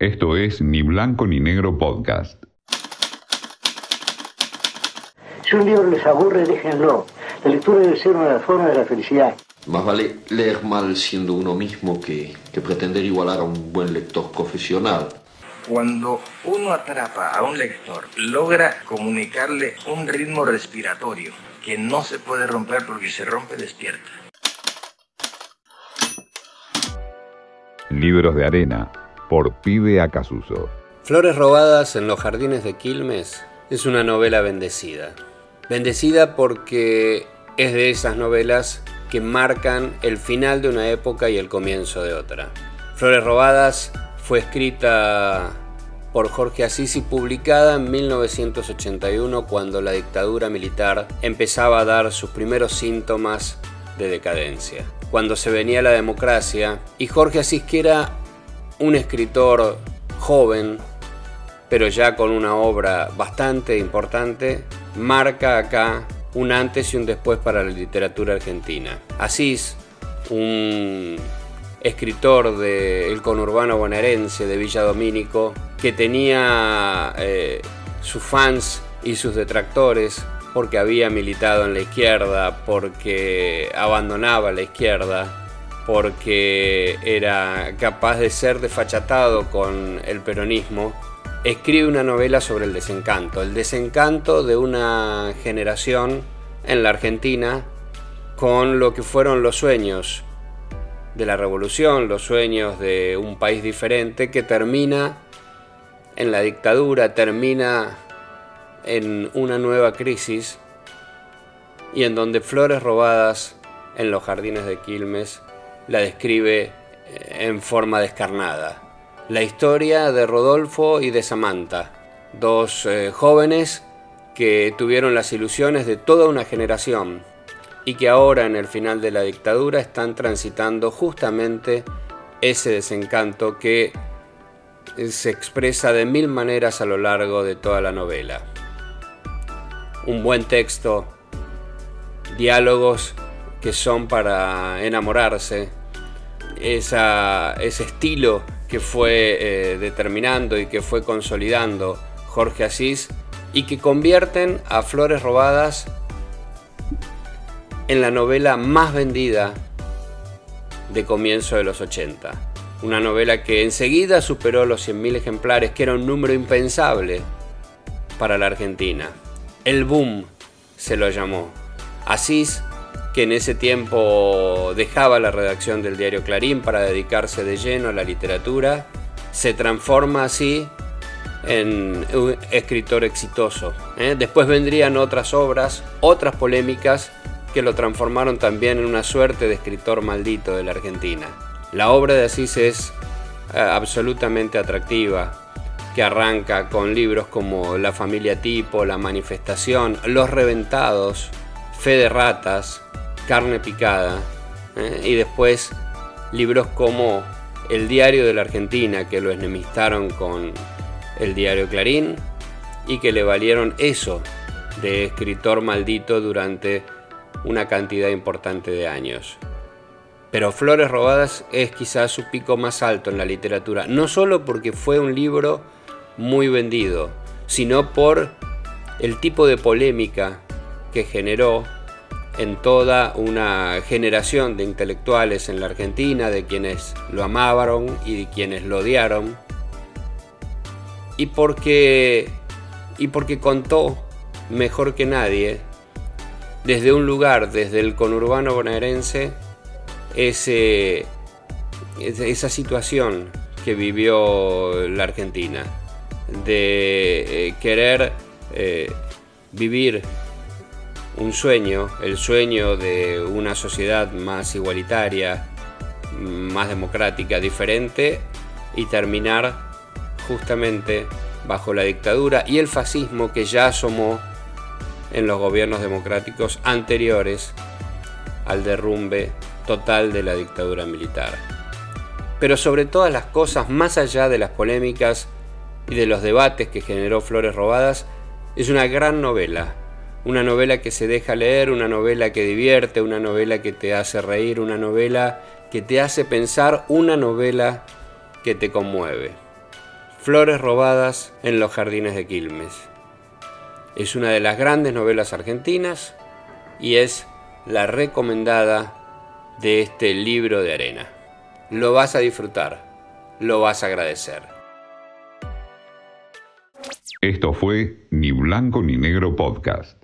Esto es Ni Blanco ni Negro Podcast. Si un libro les aburre, déjenlo. La lectura debe ser una de las formas de la felicidad. Más vale leer mal siendo uno mismo que, que pretender igualar a un buen lector profesional. Cuando uno atrapa a un lector, logra comunicarle un ritmo respiratorio que no se puede romper porque se rompe despierta. Libros de arena por Pibe Acasuso. Flores robadas en los jardines de Quilmes es una novela bendecida. Bendecida porque es de esas novelas que marcan el final de una época y el comienzo de otra. Flores robadas fue escrita por Jorge Asís y publicada en 1981 cuando la dictadura militar empezaba a dar sus primeros síntomas de decadencia. Cuando se venía la democracia y Jorge Asís que era un escritor joven, pero ya con una obra bastante importante, marca acá un antes y un después para la literatura argentina. Asís, un escritor del conurbano bonaerense de Villa Domínico, que tenía eh, sus fans y sus detractores porque había militado en la izquierda, porque abandonaba la izquierda, porque era capaz de ser desfachatado con el peronismo, escribe una novela sobre el desencanto, el desencanto de una generación en la Argentina con lo que fueron los sueños de la revolución, los sueños de un país diferente que termina en la dictadura, termina en una nueva crisis y en donde flores robadas en los jardines de Quilmes la describe eh, en forma descarnada. La historia de Rodolfo y de Samantha, dos eh, jóvenes que tuvieron las ilusiones de toda una generación y que ahora en el final de la dictadura están transitando justamente ese desencanto que eh, se expresa de mil maneras a lo largo de toda la novela. Un buen texto, diálogos que son para enamorarse, ese estilo que fue eh, determinando y que fue consolidando Jorge Asís y que convierten a Flores Robadas en la novela más vendida de comienzo de los 80. Una novela que enseguida superó los 100.000 ejemplares, que era un número impensable para la Argentina. El boom se lo llamó. Asís que en ese tiempo dejaba la redacción del diario Clarín para dedicarse de lleno a la literatura, se transforma así en un escritor exitoso. ¿eh? Después vendrían otras obras, otras polémicas que lo transformaron también en una suerte de escritor maldito de la Argentina. La obra de Asís es eh, absolutamente atractiva, que arranca con libros como La familia tipo, La manifestación, Los reventados, Fe de ratas, carne picada, ¿eh? y después libros como El diario de la Argentina, que lo enemistaron con el diario Clarín y que le valieron eso de escritor maldito durante una cantidad importante de años. Pero Flores Robadas es quizás su pico más alto en la literatura, no solo porque fue un libro muy vendido, sino por el tipo de polémica que generó en toda una generación de intelectuales en la Argentina, de quienes lo amaron y de quienes lo odiaron, y porque, y porque contó mejor que nadie, desde un lugar, desde el conurbano bonaerense, ese, esa situación que vivió la Argentina, de eh, querer eh, vivir un sueño, el sueño de una sociedad más igualitaria, más democrática, diferente, y terminar justamente bajo la dictadura y el fascismo que ya asomó en los gobiernos democráticos anteriores al derrumbe total de la dictadura militar. Pero sobre todas las cosas, más allá de las polémicas y de los debates que generó Flores Robadas, es una gran novela una novela que se deja leer, una novela que divierte, una novela que te hace reír, una novela que te hace pensar, una novela que te conmueve. Flores robadas en los jardines de Quilmes. Es una de las grandes novelas argentinas y es la recomendada de este libro de arena. Lo vas a disfrutar, lo vas a agradecer. Esto fue Ni Blanco ni Negro Podcast.